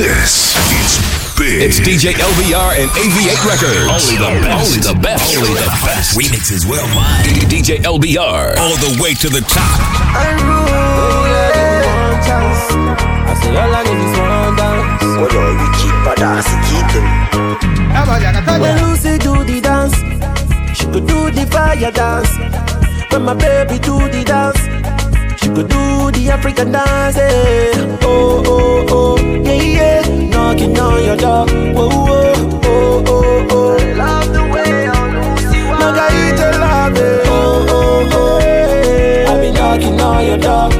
This is big. It's DJ LBR and AV8 Records. Only the best. Only the best. Only the best. Remixes worldwide. DJ LBR. All the way to the top. I say all I need is one dance. Well, all you keep a dance, keep them. When Lucy do the dance, she could do the fire dance. When my baby do the dance, could do the African dance. eh. Oh oh oh, yeah yeah, knocking on your door. Whoa whoa oh oh oh. I love the way on Lucy Margarita love it. Oh oh oh, yeah. I be knocking on your door.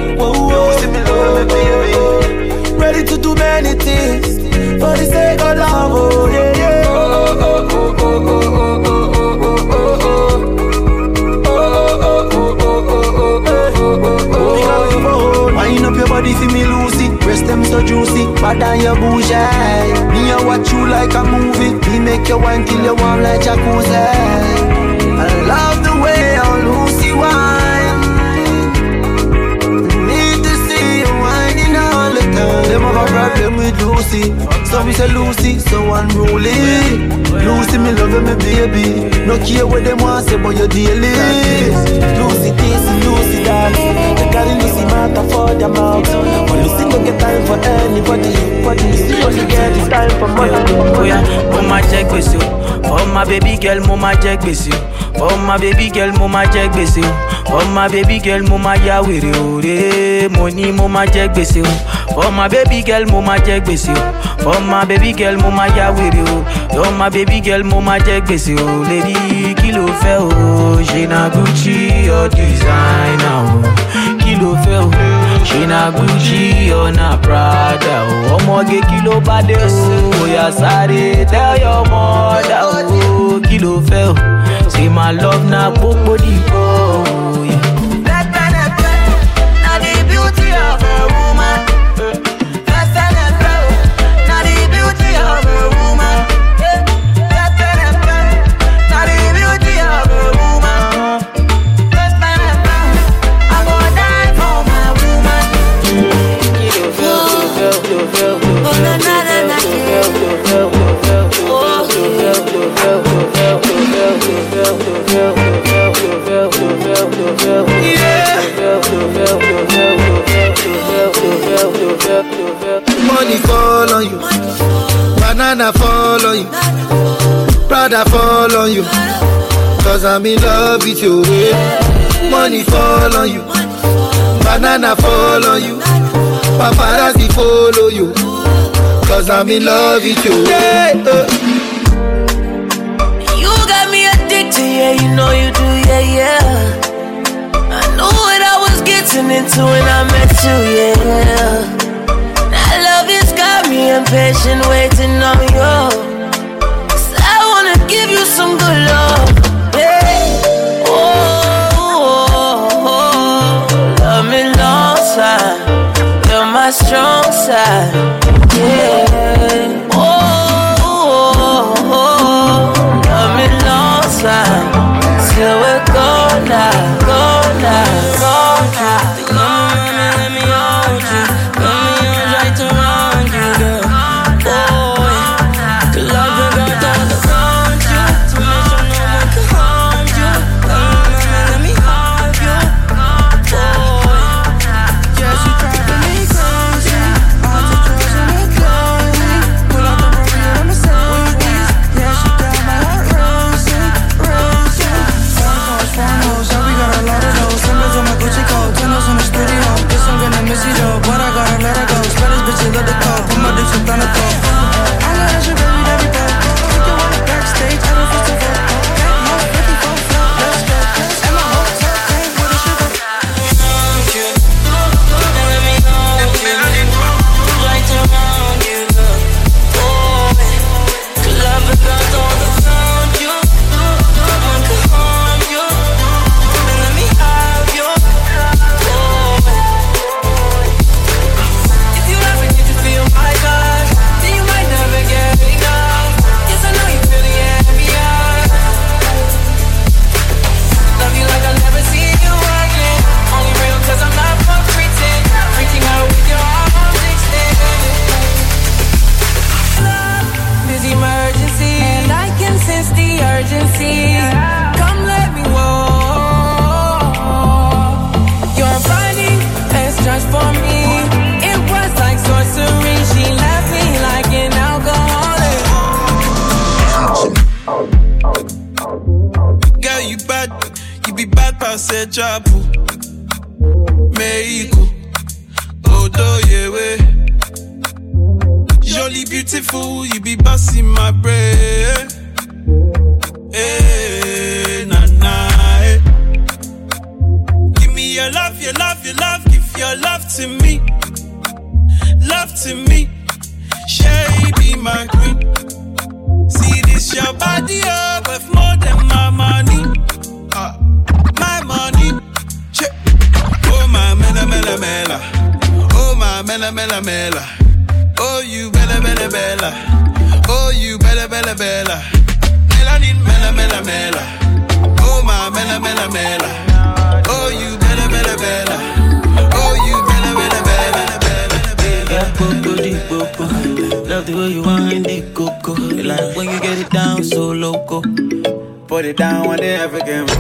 For me, Lucy. Breast them so juicy, bad than your bougie. Me I watch you like a movie. Me make your wine till you warm like jacuzzi. I love the way our Lucy wine. Need to see you whining all the time. Them have a problem with Lucy. So we say Lucy, so unruly. Lucy, me love you, me baby. No care what them want say, but you daily. Lucy this, Lucy that. Girl Lucy matter for their mouth. But Lucy get time for anybody. But Lucy only get time for money. For my baby girl, mo ma jẹ o. For my baby girl, mo ma jẹ o. For my baby girl, mo ma ya wèrè o. Re, mo ní mo ma o. For my baby girl, mo ma jẹ o. For my baby girl, mo ma ya wèrè o. For my baby girl, mo ma jẹ o. Lady, kí ló fẹ́ o? Na Gucci or designer o? Na Gucci or na Prada o? Ọmọge kí ló bá dé o? Oya sáré tell your mother o. Kí ló fẹ́ o? Say my love na gbogbo dìbò. Now the beauty of a woman. Money fall on you, banana fall on you, Prada fall on you. Cause I'm in love with you. Money fall on you, banana fall on you, paparazzi follow you. Cause I'm in love with you. Yeah. You got me addicted, yeah, you know you do, yeah, yeah. I knew what I was getting into when I met you, yeah. Me impatient, waiting on you. 'Cause I wanna give you some good love, yeah. Oh, oh, oh, love me long time, you're my strong side, yeah. Oh, oh, oh, love me long time, till we're gone now, gone now, gone down when they ever give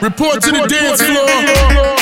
Report to the dance floor.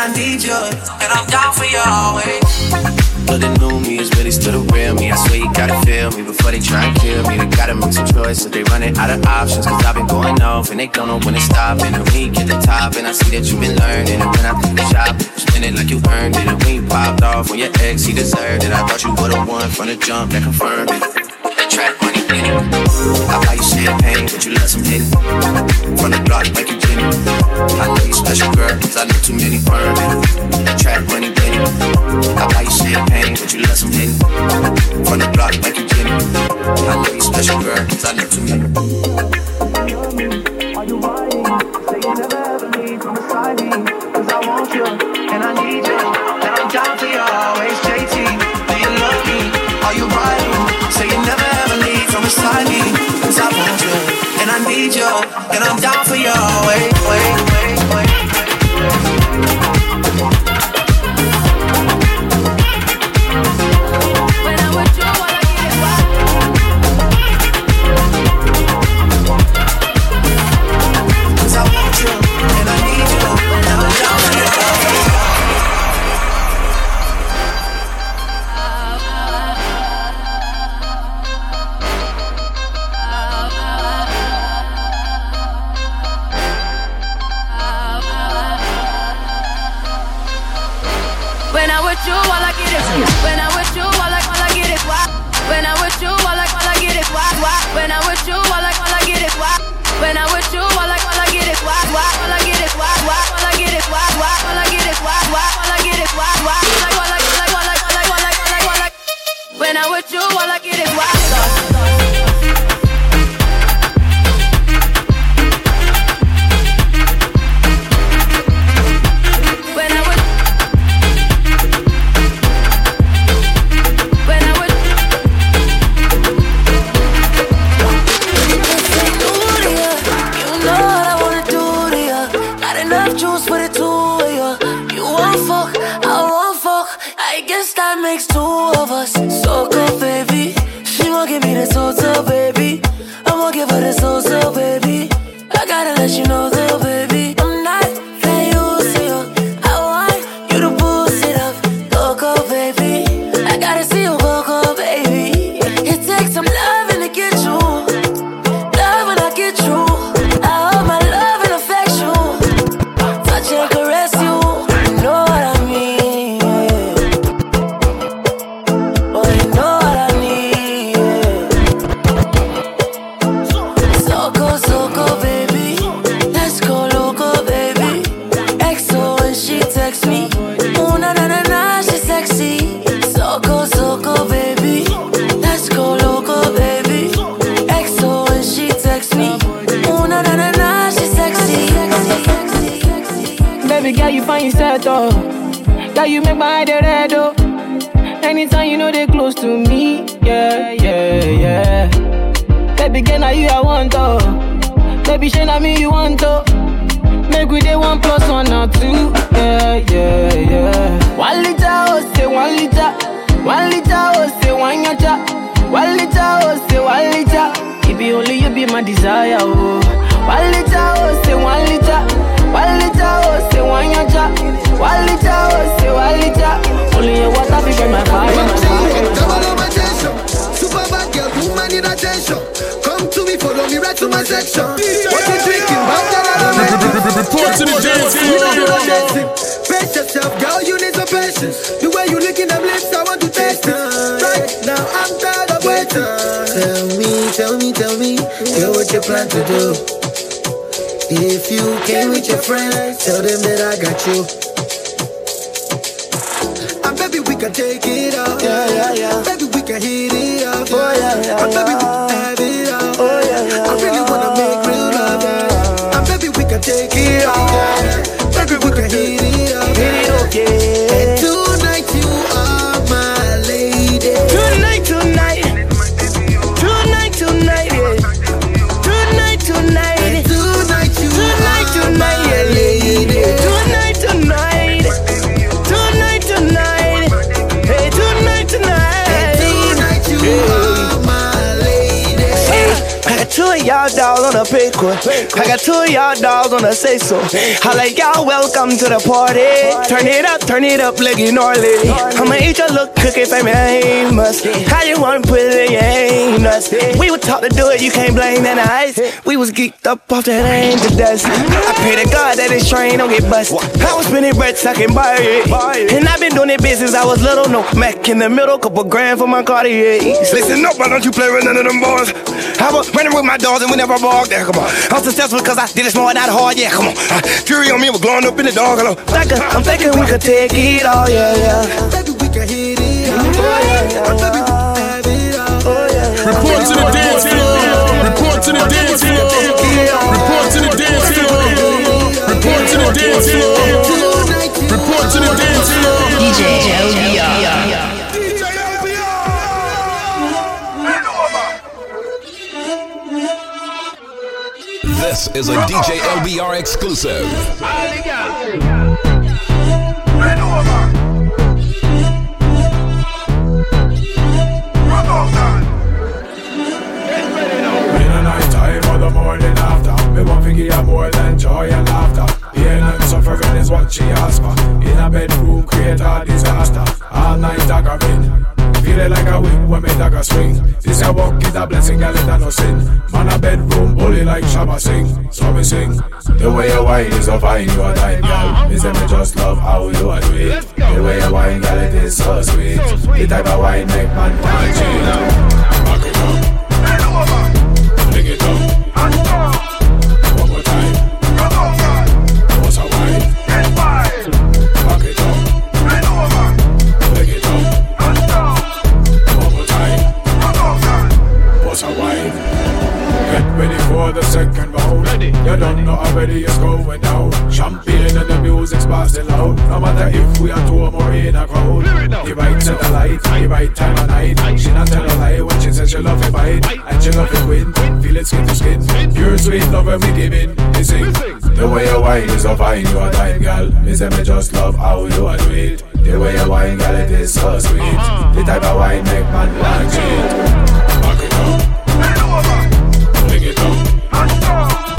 I need you, and I'm down for you always. But the new me it's really still the real me. I swear you gotta feel me before they try and kill me. They gotta make some choices, they running out of options. Cause I've been going off and they don't know when to stop. And I'm weak at the top, and I see that you've been learning. And when I think the shop, spend it like you earned it. And we popped off on your ex, he deserved it. I thought you would've won from the jump that confirmed it. The track money. I buy you champagne, but you love some hit. From the block, make you I know you special girl, cause I know too many words. Trap money, Benny. I buy you champagne, but you love some Henny. From the block like you Jenny. I know you special girl, cause I know too many. Are you lying? Say you never ever leave from beside me. Cause I want you, and I need you. I need you, and I'm down for you wait. Need attention. Come to me, follow me right to my section. What you drinking? Report to the dance floor. Pace yourself, girl, you need some patience. The way you licking them lips, I want to taste it. Right now, I'm tired of waiting. Tell me, tell me, tell me, girl, what you plan to do? If you came with your friends, tell them that I got you. And baby, we can take it up. Yeah, yeah, yeah. Baby, we can hit yeah. And baby, we can have it up. Oh, yeah, yeah. I really wanna make real love. Yeah. And baby, we can take it. Yeah. Baby, we can hit it up. Hit it up, yeah. Y'all dolls on a pickle. I got two y'all dolls on a say so. I like y'all welcome to the party. Turn it up, turn it up you gnarly. I'ma eat your little cookie famous. How you wanna put it in your anus? We were taught to do it, you can't blame that ice. We was geeked up off that angel dust. I pray to God that this train don't get bust. I was spinning bread, can buy it. And I've been doing it business, I was little, no Mac in the middle, couple grand for my Cartier. Listen up, why don't you play with none of them boys? I was running with my dogs and we never barked. Yeah, come on. I'm successful because I did it smart, not hard. Yeah, come on. Uh, Fury on me was glowing up in the dog. Hello. Thinking, I'm thinking we could take it all, yeah, yeah. Baby, we can hit it up. Oh, yeah, yeah. And baby, we can have it up. Yeah, yeah. Report to the dance floor. Report to the dance floor. Report to the dance floor. Report to the dance floor. Report to the dance floor. DJ LBR. This is a DJ LBR exclusive. In a night time or the morning after. Me want to give more than joy and laughter. Pain and suffering is what she asked for. In a bedroom create a disaster. All night aggravating Feeling like a wind when me dagger swing. This a walk is a blessing, girl, it a no sin. Man a bedroom bully like Shabba sing So me sing The way you whine is so fine, you a time, girl Me say me just love how you a do it The way you whine, girl, it is so sweet. The type of wine make man want cheat. Back it up You don't know already it's going down. Champagne and the music's passing loud. No matter if we are two or more in a crowd. The right to the light, the right time of night. She not tell a lie when she says she love it bite. And she love it win. Feel it skin to skin. Pure sweet love when we give in. Me sing. The way you wine is so fine, you a time girl. Me say me just love how you a do it. The way you wine, girl, it is so sweet. Uh-huh. The type of wine make man want cheat. Back it up. Bring it up.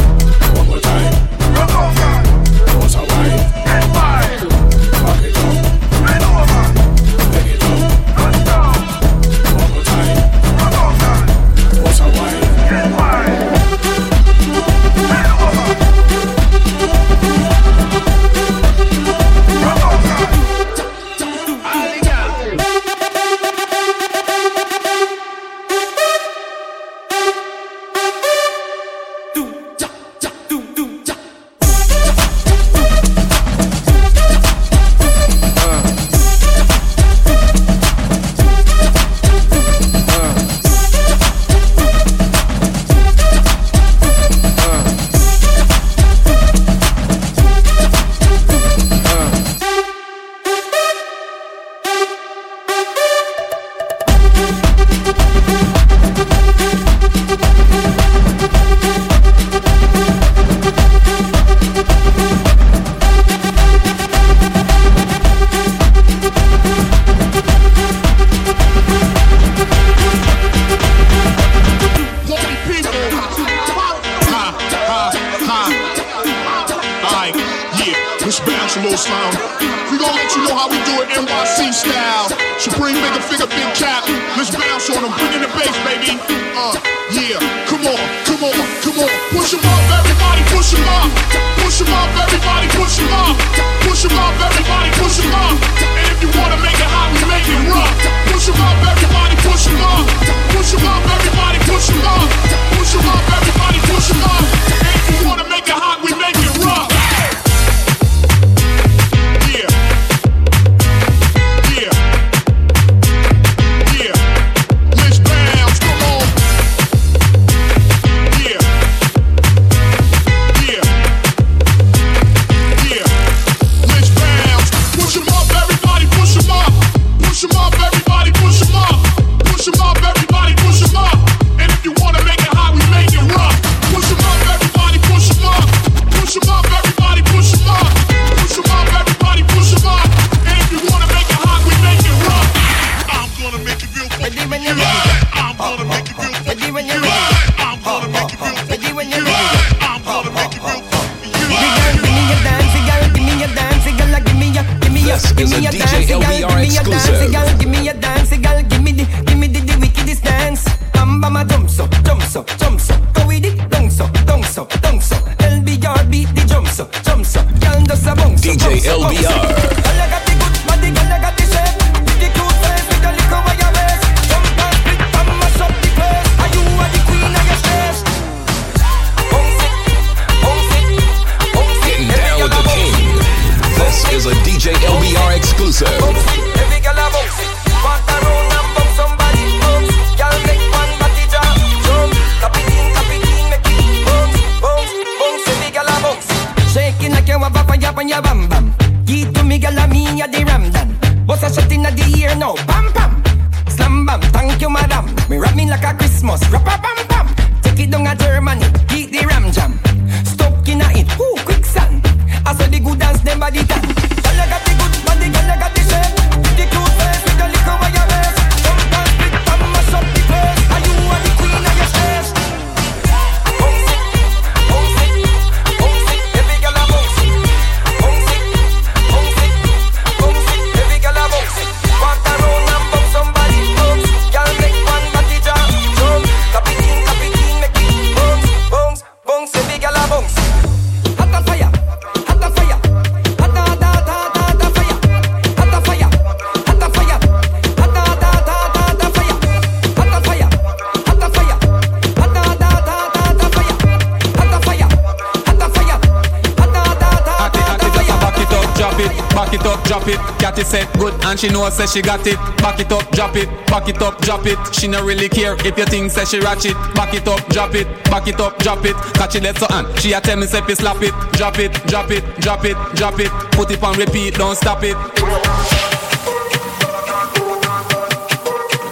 Drop it. Catty said good and she know say she got it. Back it up, drop it, back it up, drop it. She no really care if you think say she ratchet. Back it up, drop it, back it up, drop it. Catch it left so and she a tell me say slap it. Drop it, drop it, drop it, drop it. Put it on repeat, don't stop it.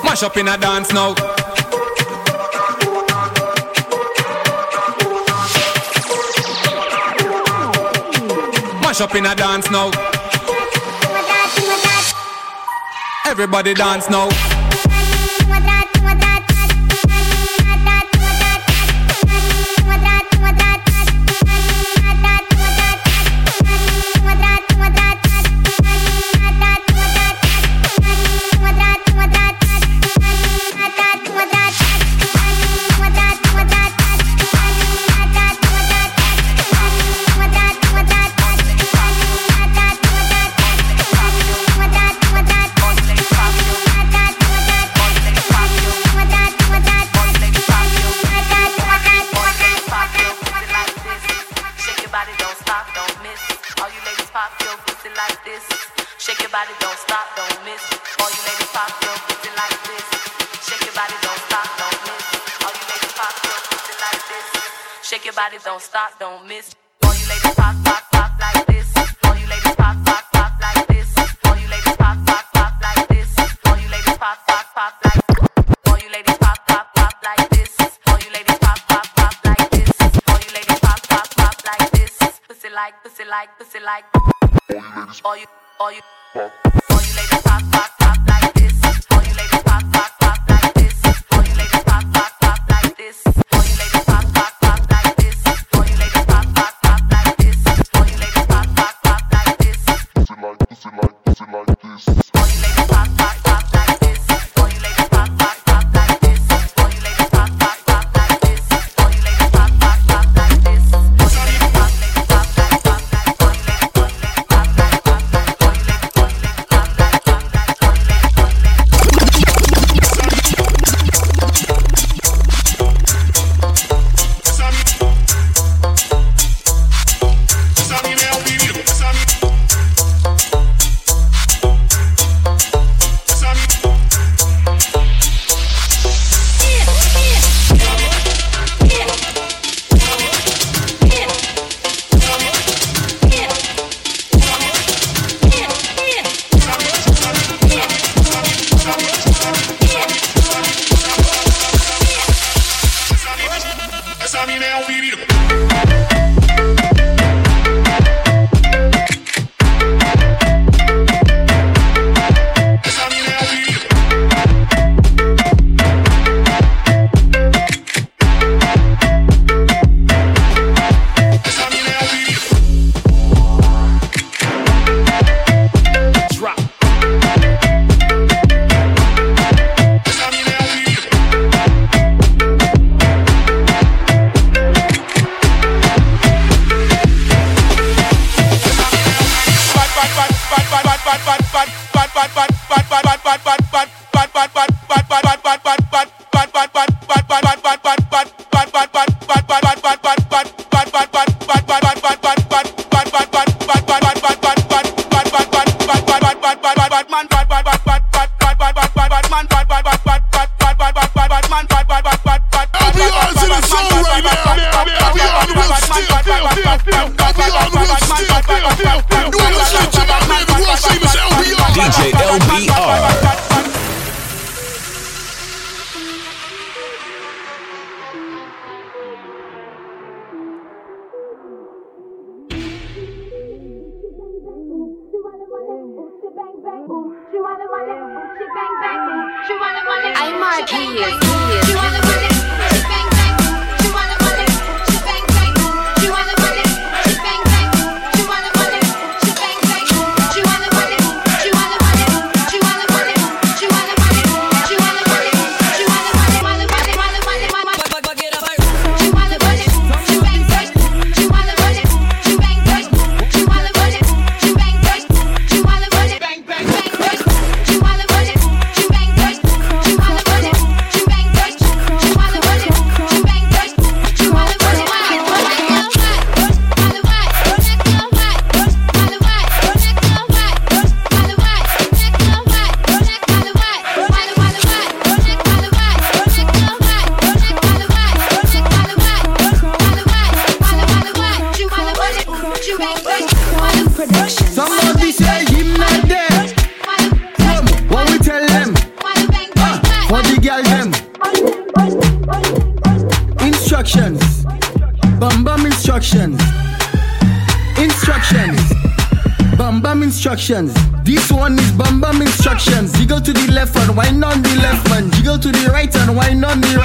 Mash up in a dance now. Mash up in a dance now. Everybody dance now. Don't stop, don't miss. All you ladies pop, pop, pop like this. All you ladies pop, pop, pop like this. All you ladies pop, pop, pop like this. All you ladies pop, pop, pop like. All you ladies pop, pop, pop like this. All you ladies pop, pop, pop like this. All you ladies pop, pop, pop like this. Pussy like, pussy like, pussy like. All you, all you, all you ladies pop, pop,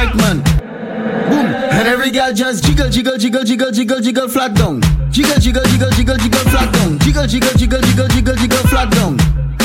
white man. Boom. And every girl just jiggle, jiggle, jiggle, jiggle, jiggle, jiggle, flat down. Jiggle, jiggle, jiggle, jiggle, jiggle, flat down. Jiggle, jiggle, jiggle, jiggle, jiggle, jiggle, flat down.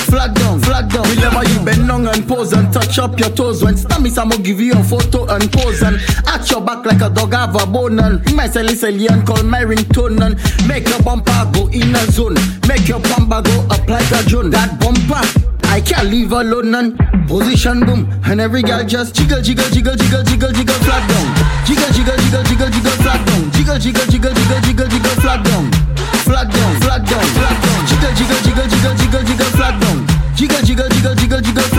Flat down, flat down. Whenever you bend down and pose and touch up your toes. When stammies, I'ma give you a photo and pose and at your back like a dog have a bone and my silly silly and call my ringtone and make your bumper go in a zone. Make your bumper go up like a drone. That bumper I can't leave alone and position boom. And every girl just jiggle, jiggle, jiggle, jiggle, jiggle, jiggle, flat down. Jiggle, jiggle, jiggle, jiggle, jiggle, flat down. Jiggle, jiggle, jiggle, jiggle, jiggle, jiggle, flat down. Flat down, flat down, flat down. Jiggle, jiggle, jiggle, jiggle, jiggle, jiggle, flat down. Jiggle, jiggle, jiggle, jiggle, jiggle.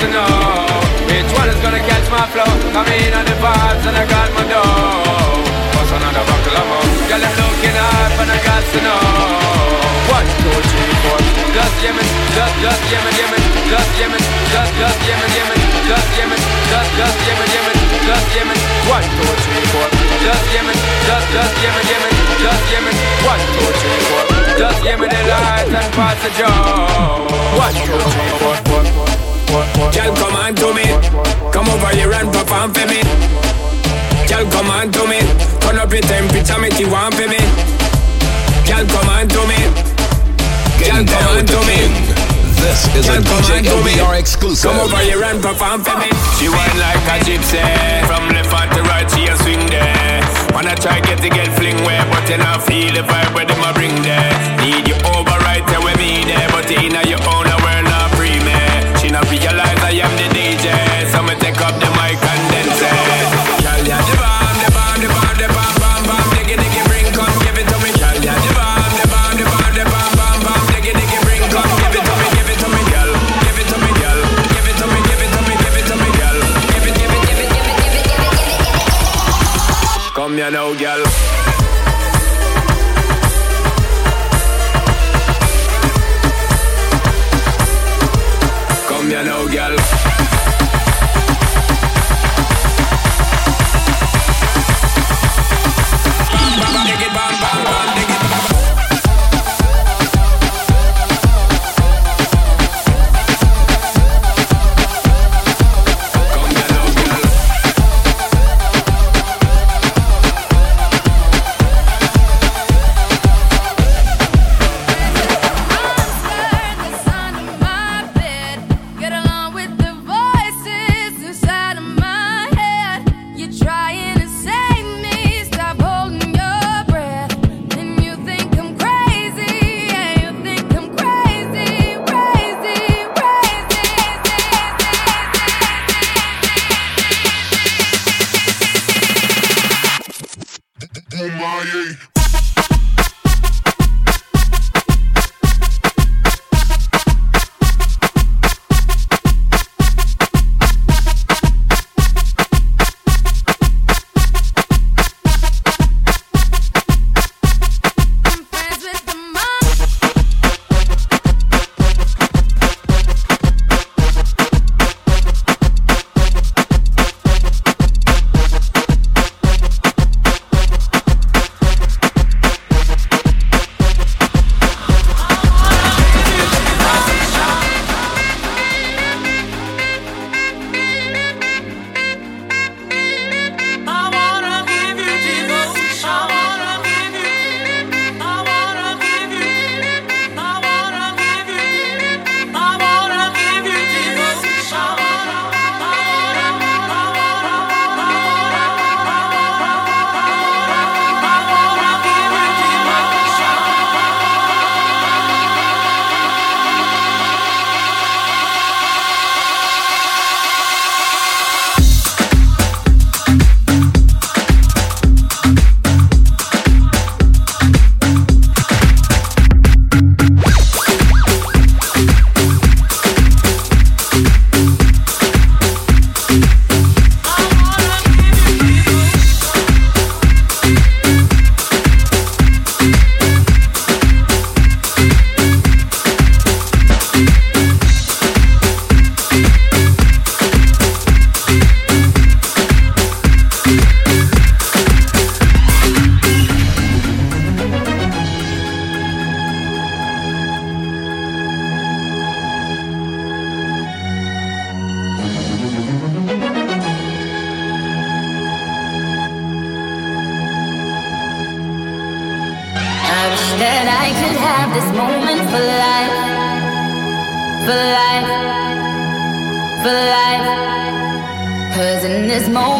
to know which one is gonna catch my flow. Come in on the vibes and I got my dough. What's another buckle of more? Yeah, I'm looking up and I got to know. One, two, three, four. Just me, just, just give me, just me, just, just give me, just me, just, just give me, just me. One, two, three, four. Just me, just, just give me, just me. One, two, three, four. Just me the light and pass the joe. One, two, three, four. Girl, come on to me. Come over here and perform for me. Girl, come on to me. Turn up your temperature, make you want for me. Girl, come on to me. Girl, come on to me. This is a DJ LBR exclusive. Come over here and perform for me. She whine like a gypsy. From left hand to right, she a swing there. Wanna try get to get fling where, but you not feel the vibe where them a bring there. Need you over right there with me there, but in a your own She realize I am the DJ, so me take up the mic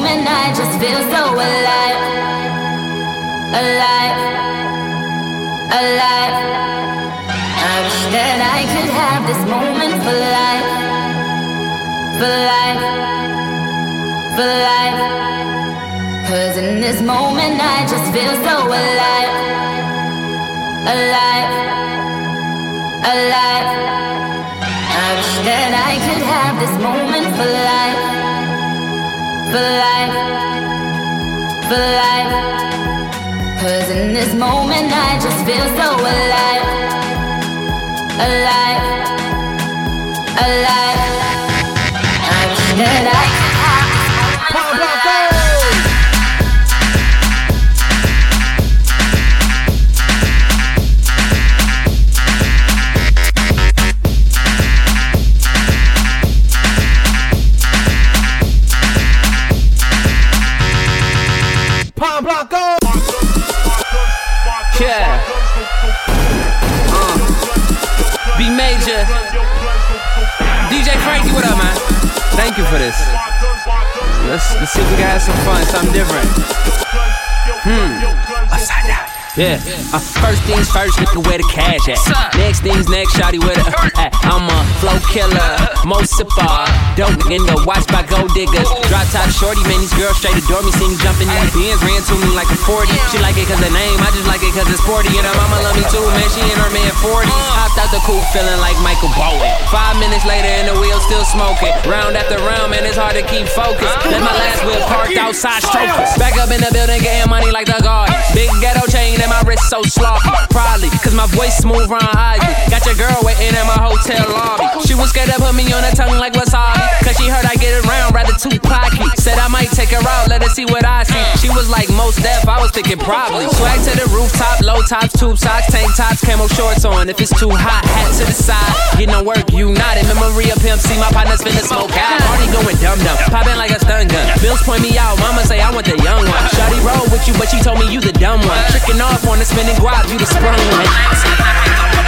this moment I just feel so alive, alive, alive. I wish that I could have this moment for life, for life, for life. Cause in this moment I just feel so alive, alive, alive. I wish that I could have this moment for life, for life, for life. Cause in this moment I just feel so alive, alive, alive. I wish that Major. DJ Frankie, what up, man? Thank you for this. Let's, let's see if we can have some fun, something different. Hmm. Upside down. Yeah, uh, first things first, nigga, where the cash at? Next things next, shawty, where the uh, I'm a flow killer, mo sipper, dope in the watch by gold diggers. Drop top shorty, man, these girls straight adore me. See me jumping in the Benz, ran to me like a 40. She like it cause the name, I just like it cause it's sporty. And her mama love me too, man, she and her man 40. Hopped out the coupe feeling like Michael Bowen. Five minutes later, and the wheel still smoking. Round after round, man, it's hard to keep focused. Let my last wheel parked outside, stroking. Back up in the building, getting money like the guard. Big ghetto chain and my wrist so sloppy. Probably, cause my voice smooth round Ivy. Got your girl waiting in my hotel lobby. She was scared to put me on her tongue like wasabi. Cause she heard I get around rather too cocky. Said I might take her out, let her see what I see. She was like most deaf, I was thinking probably. Swag to the rooftop, low tops, tube socks, tank tops, camo shorts on. If it's too hot, hat to the side. Get no work, you not in memory of pimp. See my partner's finna smoke out. Party going dumb dumb, popping like a stun gun. Bills point me out, mama say I want the young one. Shotty roll with you, but she told me you the dumb one. Tricking off on the spinning guap, you the sprung one.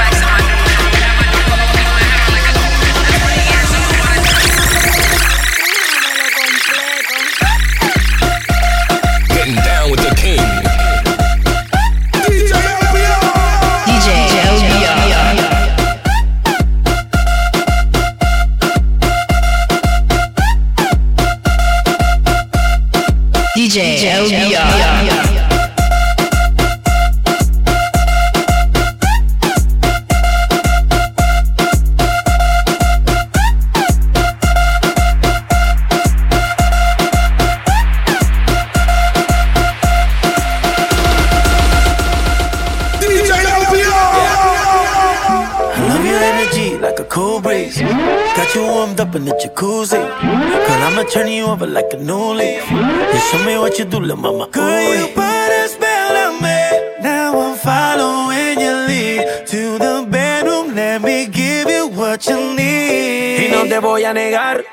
You warmed up in the jacuzzi. Girl, I'ma turn you over like a new leaf. You show me what you do, little mama. Girl, you put a spell on me. Now I'm following your lead to the bedroom. Let me give you what you need. Y no te voy a negar.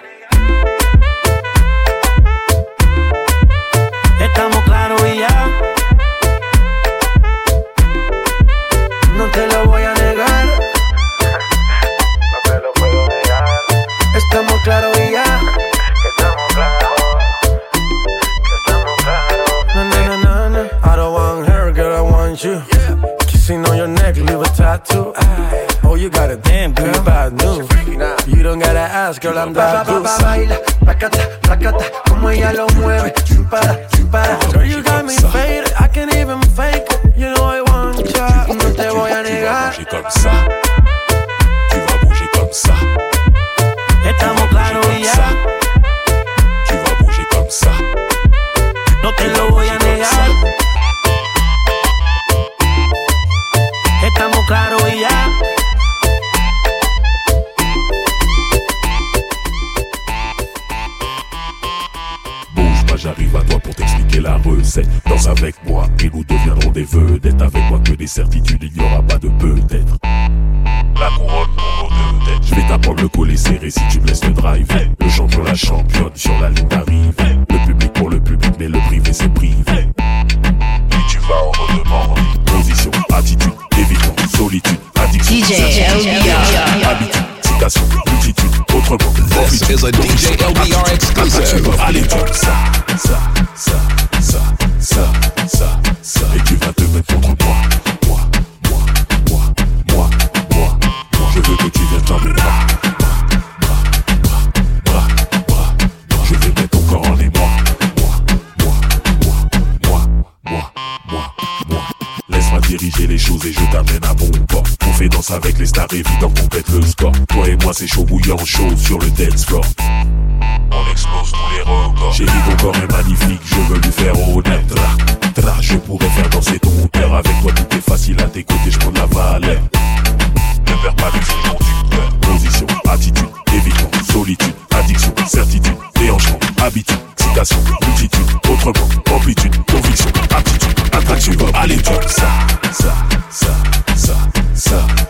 Girl, I'm that avec les stars évident qu'on pète le score. Toi et moi, c'est chaud bouillant, chaud sur le dance floor. On explose tous les records. J'ai dit ton corps est magnifique, je veux lui faire honneur. Tra, tra, je pourrais faire danser ton cœur. Avec toi, tout est facile à tes côtés, je prends la valeur. Ne perds pas du fil. Position, attitude, évitement, solitude, addiction, certitude, déhanchement, habitude, citation, multitude, autrement, amplitude, conviction, aptitude, attraction, allez, tu ça, ça, ça, ça, ça.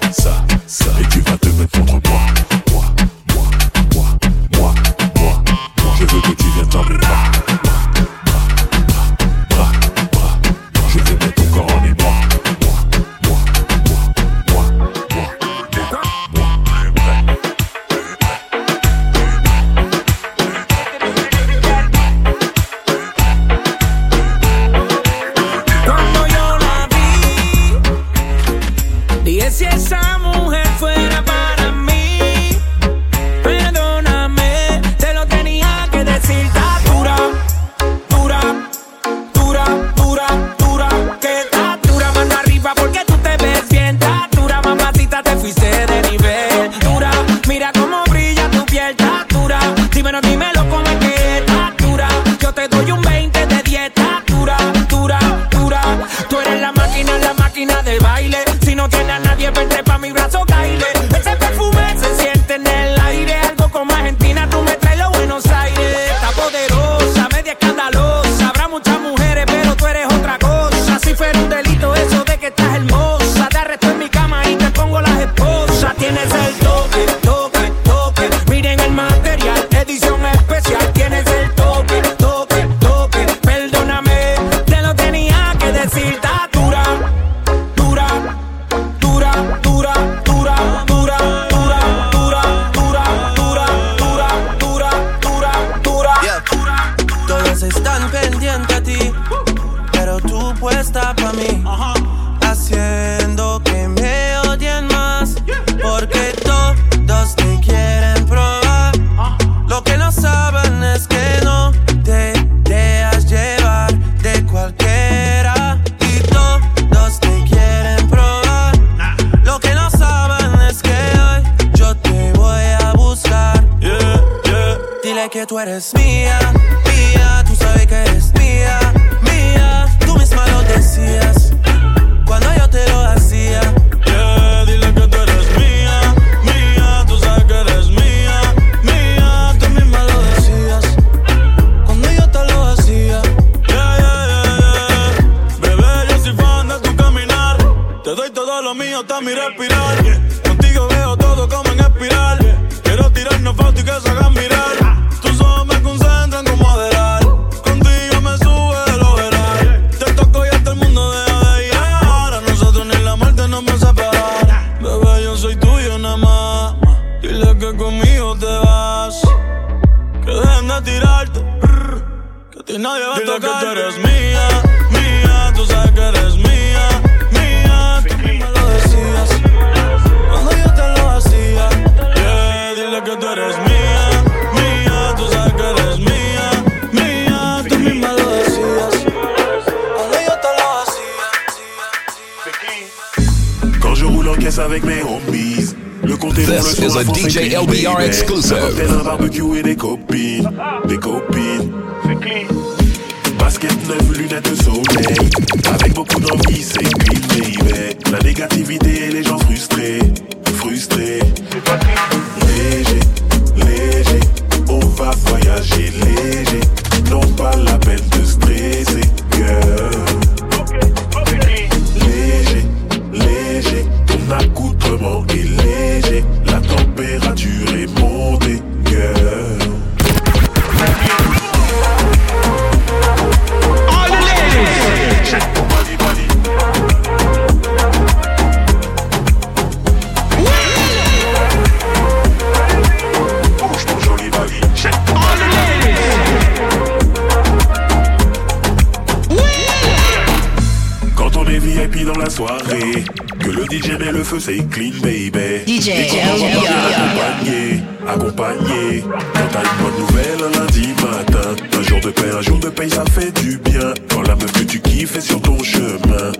Quand je roule en caisse avec mes homies. Le compte est This is a DJ LBR exclusive. Un barbecue et des copines. Des copines. C'est clean. Basket neuf, lunettes de soleil. Avec beaucoup d'envie, c'est clean, baby. La négativité et les gens frustrés. Frustrés. C'est pas Léger, léger. On va voyager léger. Non, pas la peine de stresser, girl. unbelievable. feu c'est clean baby. DJ accompagné, accompagné Quand t'as une bonne nouvelle un lundi matin Un jour de paix, un jour de paix ça fait du bien. Quand la meuf que tu kiffes est sur ton chemin.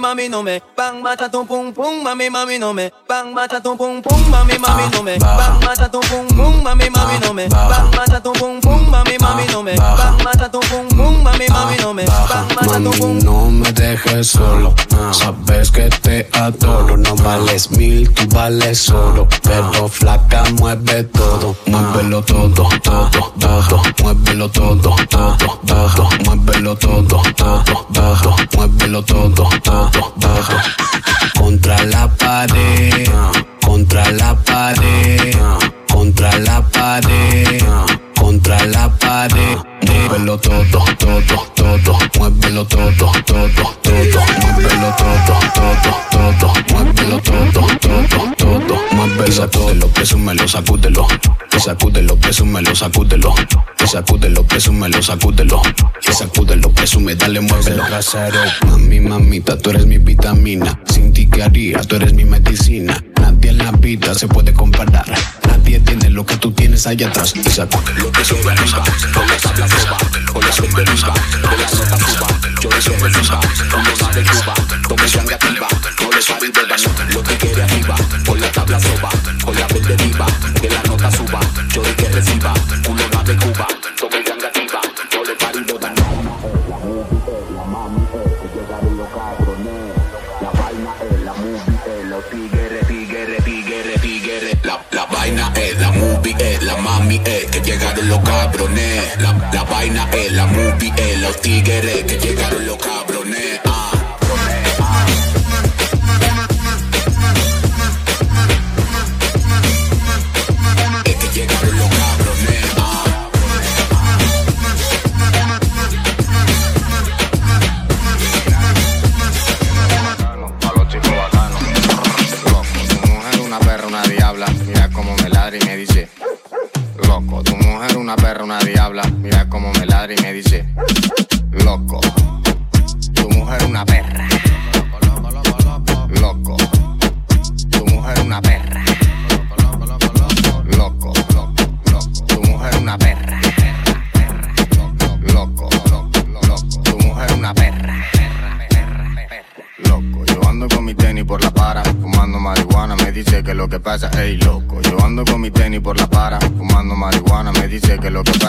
mami, no me. Bang, mata tu pum pum, mami, mami, no me. Bang, mata tu pum pum, mami, mami, no me. Bang, mata tu pum pum, mami, mami, no me. Bang, mata tu pum pum, mami, mami, no me. Bang, mata tu pum pum, mami, mami, no me. Bang, mata tu pum. No me dejes solo, sabes que te adoro. No vales mil, tú vales oro. Pero flaca, mueve todo, muévelo todo, todo, todo, muévelo todo, todo, todo, muévelo todo, todo, todo, muévelo todo, todo. Sacúdelo. Y sacúdelo, presúmelo, sacúdelo. Y sacúdelo, presume, dale, muévelo. Mami, mamita, tú eres mi vitamina. Sin ti, ¿qué haría? Tú eres mi medicina. En la vida se puede comparar. Nadie tiene lo que tú tienes allá atrás. Y sacúdelo, presúmelo, sacúdelo. Con la tabla proba, con la zumba arriba, con la nota cuba. Yo deseo arriba, como va de Cuba. Tome sangre activa, no le saben de lo que quiere arriba. Con la tabla proba, con la verde viva, que la nota suba. Yo de que reciba, culo de Cuba. Es, la mami es, que llegaron los cabrones. La, la vaina es, la movie es, los tigres, que llegaron los cabrones. Tenis por la para, fumando marihuana, me dice que lo que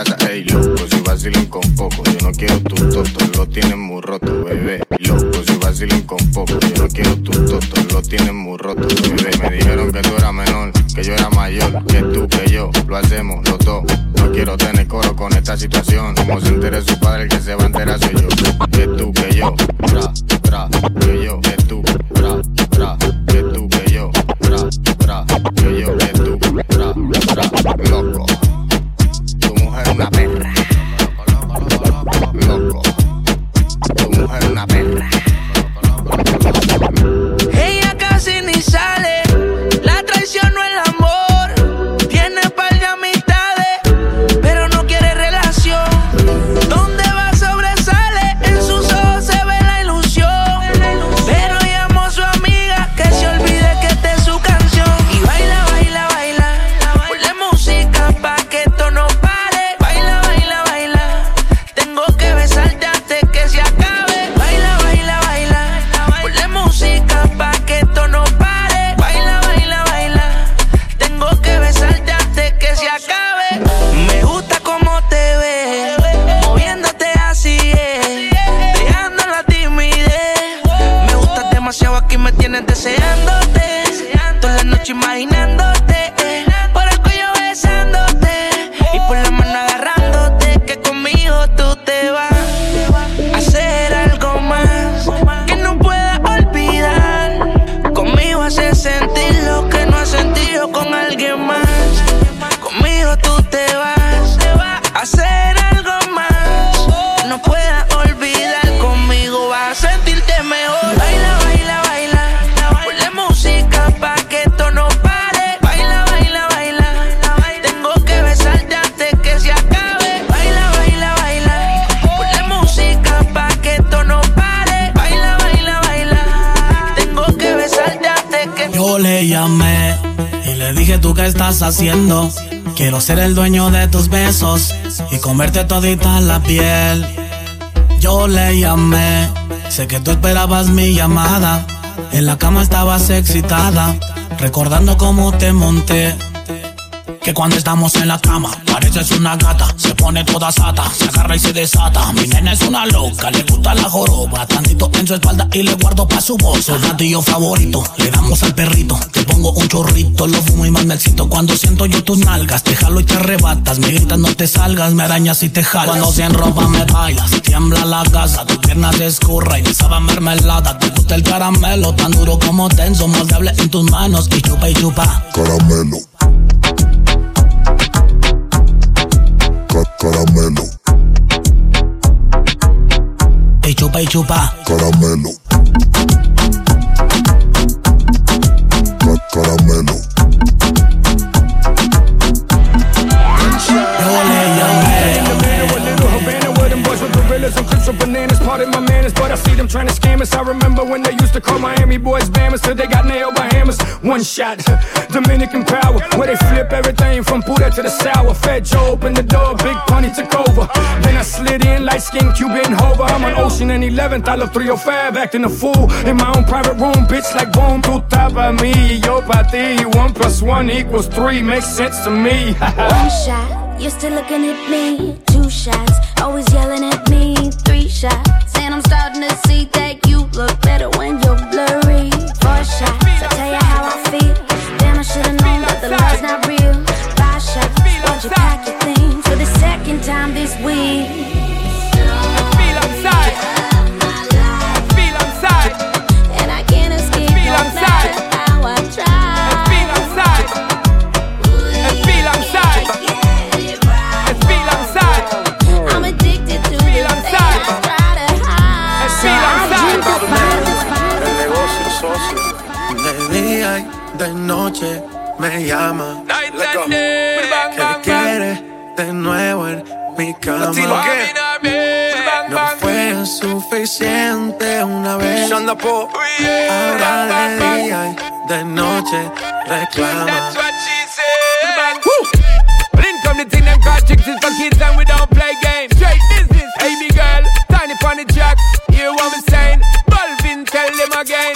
Quiero ser el dueño de tus besos y comerte todita la piel. Yo le llamé, sé que tú esperabas mi llamada. En la cama estabas excitada, recordando cómo te monté. Que cuando estamos en la cama, pareces una gata, se pone toda sata, se agarra y se desata. Mi nena es una loca, le gusta la joroba, tantito en su espalda y le guardo pa' su voz. Soy gatillo favorito, le damos al perrito, te pongo un chorrito, lo fumo y excito. Cuando siento yo tus nalgas, te jalo y te arrebatas, me gritas no te salgas, me arañas y te jalas. Cuando se enropa me bailas, tiembla la casa, tu pierna se escurra y sabe mermelada. Te gusta el caramelo, tan duro como tenso, moldeable en tus manos y chupa y chupa. Caramelo. Caramelo. Y chupa y chupa. Caramelo. Ca- caramelo. Trying to scam us. I remember when they used to call Miami boys Bammers till they got nailed by hammers. One shot, Dominican power, where they flip everything from Buddha to the sour. Fat Joe opened the door, Big Pun took over. Then I slid in, light skin Cuban hover. I'm on Ocean and 11th, I love 305, acting a fool in my own private room, bitch like boom, tu tapa me, yo pa ti. One plus one equals three, makes sense to me. One shot, you're still looking at me. Two shots, always yelling at me. Three shots, I'm starting to see that you look better when you're me llama. Let's go. Bang, Que bang. quiere de nuevo en mi cama. No fue suficiente una vez. Ahora de día y de noche reclama. The thing them call chicks is for kids and we don't play games. Straight business, hey big girl, tiny the jack. Hear what we saying? Balvin, tell them again.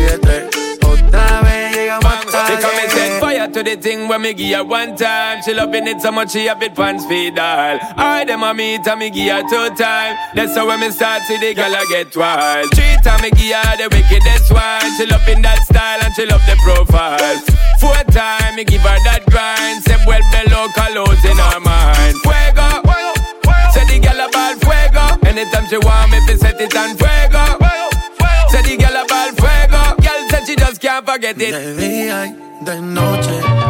to the thing when me give her one time. She loving it so much she have it pants feed all. I them a meet and me give her two time. That's how when me start see the girl I get wild. Three time me give her the wickedest one. She loving that style and she love the profile. Four time me give her that grind. Say well below colors in her mind. Fuego. Say the girl a ball fuego. Anytime she want me, fi set it on fuego. Say the girl a ball fuego. Girl said she just can't forget it. De día y de noche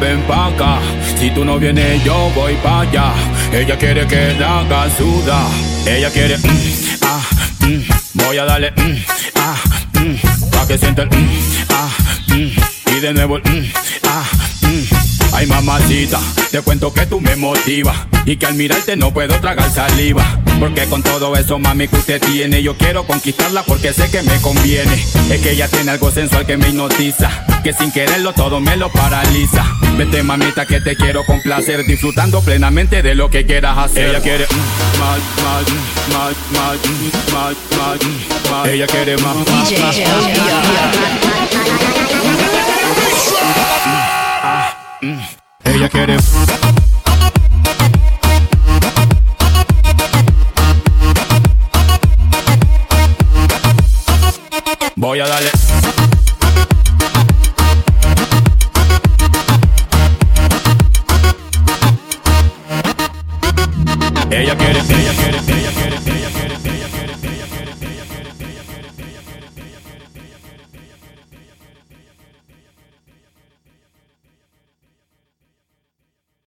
ven pa' acá. Si tú no vienes, yo voy pa' allá. Ella quiere que la haga. Ella quiere, mm, ah, mm. voy a darle, mm, ah, mm. pa' que sienta el, mm, ah, mm. y de nuevo el, ah. Ay mamacita, te cuento que tú me motivas y que al mirarte no puedo tragar saliva. Porque con todo eso mami que usted tiene, yo quiero conquistarla porque sé que me conviene. Es que ella tiene algo sensual que me hipnotiza, que sin quererlo todo me lo paraliza. Vete mamita que te quiero complacer, disfrutando plenamente de lo que quieras hacer. Ella quiere mm, más, más, mm, más, más, mm, más, más, mm, más. Ella quiere más, más, más, más. Ella quiere. Voy